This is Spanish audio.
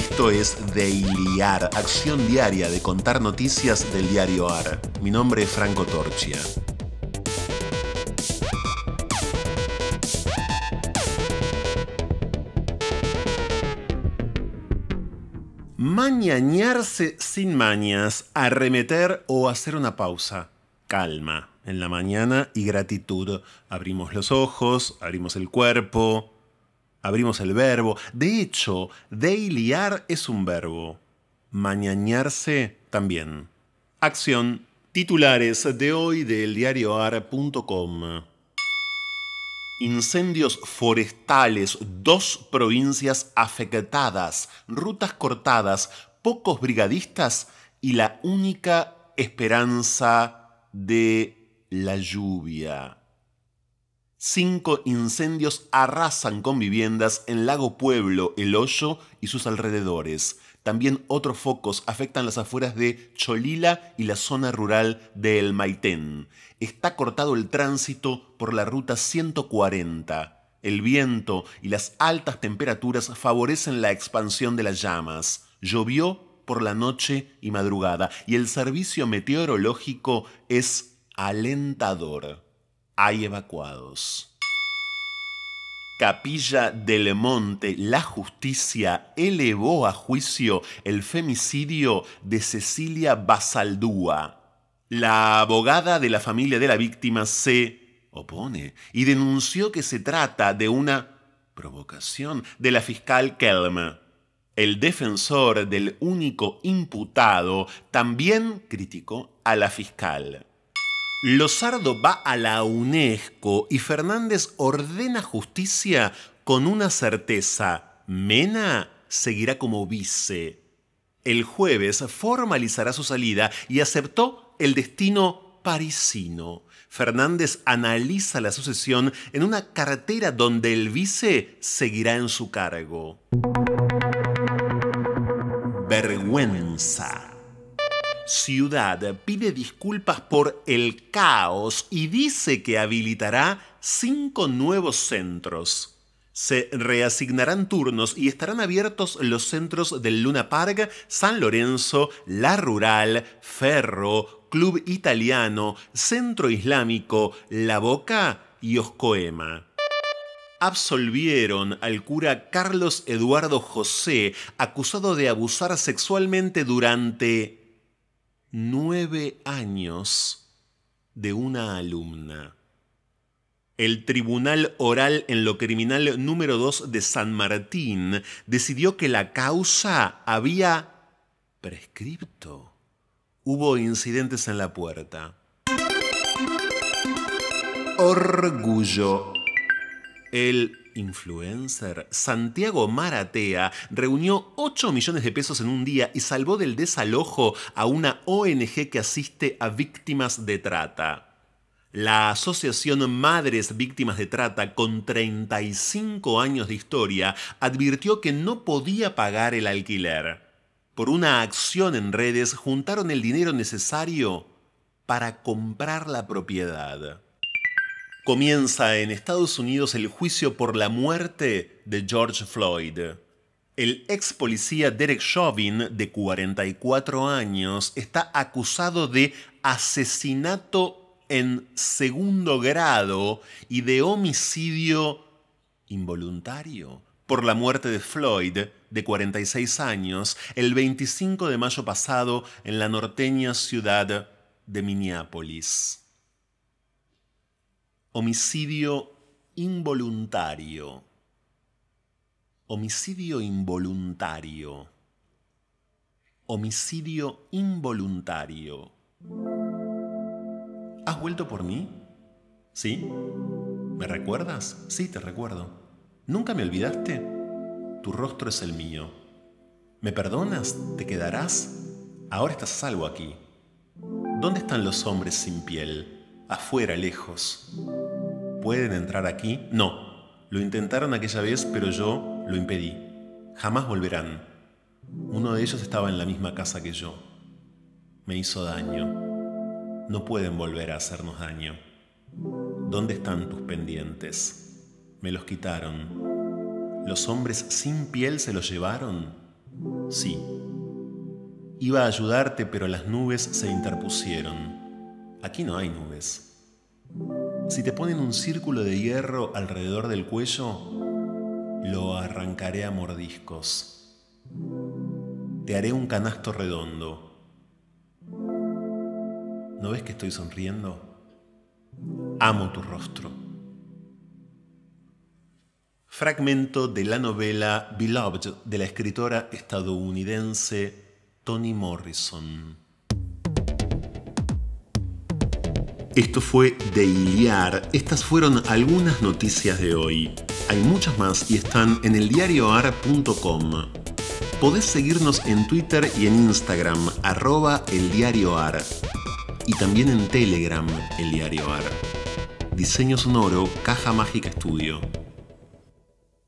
Esto es Dailyar, acción diaria de contar noticias del diario AR. Mi nombre es Franco Torchia. Mañañarse sin mañas, arremeter o hacer una pausa. Calma en la mañana y gratitud. Abrimos los ojos, abrimos el cuerpo, abrimos el verbo. De hecho, dailyar es un verbo. Mañañarse también. Acción. Titulares de hoy del diarioar.com. Incendios forestales, dos provincias afectadas, rutas cortadas, pocos brigadistas y la única esperanza de la lluvia. Cinco incendios arrasan con viviendas en Lago Pueblo, El Hoyo y sus alrededores. También otros focos afectan las afueras de Cholila y la zona rural de El Maitén. Está cortado el tránsito por la ruta 140. El viento y las altas temperaturas favorecen la expansión de las llamas. Llovió por la noche y madrugada y el servicio meteorológico es alentador. Hay evacuados. Capilla del Monte, la justicia elevó a juicio el femicidio de Cecilia Basaldúa. La abogada de la familia de la víctima se opone y denunció que se trata de una provocación de la fiscal Kelm. El defensor del único imputado también criticó a la fiscal. Lozardo va a la UNESCO y Fernández ordena justicia con una certeza. Mena seguirá como vice. El jueves formalizará su salida y aceptó el destino parisino. Fernández analiza la sucesión en una cartera donde el vice seguirá en su cargo. Vergüenza. Ciudad pide disculpas por el caos y dice que habilitará cinco nuevos centros. Se reasignarán turnos y estarán abiertos los centros del Luna Park, San Lorenzo, La Rural, Ferro, Club Italiano, Centro Islámico, La Boca y Oscoema absolvieron al cura Carlos Eduardo José, acusado de abusar sexualmente durante nueve años de una alumna. El Tribunal Oral en lo Criminal número 2 de San Martín decidió que la causa había prescripto. Hubo incidentes en la puerta. Orgullo. El influencer Santiago Maratea reunió 8 millones de pesos en un día y salvó del desalojo a una ONG que asiste a víctimas de trata. La Asociación Madres Víctimas de Trata, con 35 años de historia, advirtió que no podía pagar el alquiler. Por una acción en redes juntaron el dinero necesario para comprar la propiedad comienza en Estados Unidos el juicio por la muerte de George Floyd. El ex policía Derek Chauvin, de 44 años, está acusado de asesinato en segundo grado y de homicidio involuntario por la muerte de Floyd, de 46 años, el 25 de mayo pasado en la norteña ciudad de Minneapolis. Homicidio involuntario. Homicidio involuntario. Homicidio involuntario. ¿Has vuelto por mí? ¿Sí? ¿Me recuerdas? Sí, te recuerdo. ¿Nunca me olvidaste? Tu rostro es el mío. ¿Me perdonas? ¿Te quedarás? Ahora estás salvo aquí. ¿Dónde están los hombres sin piel? Afuera, lejos. ¿Pueden entrar aquí? No. Lo intentaron aquella vez, pero yo lo impedí. Jamás volverán. Uno de ellos estaba en la misma casa que yo. Me hizo daño. No pueden volver a hacernos daño. ¿Dónde están tus pendientes? Me los quitaron. ¿Los hombres sin piel se los llevaron? Sí. Iba a ayudarte, pero las nubes se interpusieron. Aquí no hay nubes. Si te ponen un círculo de hierro alrededor del cuello, lo arrancaré a mordiscos. Te haré un canasto redondo. ¿No ves que estoy sonriendo? Amo tu rostro. Fragmento de la novela Beloved de la escritora estadounidense Toni Morrison. Esto fue de Iliar. Estas fueron algunas noticias de hoy. Hay muchas más y están en eldiarioar.com. Podés seguirnos en Twitter y en Instagram, arroba eldiarioar. Y también en Telegram, el diario Diseño sonoro, Caja Mágica Estudio.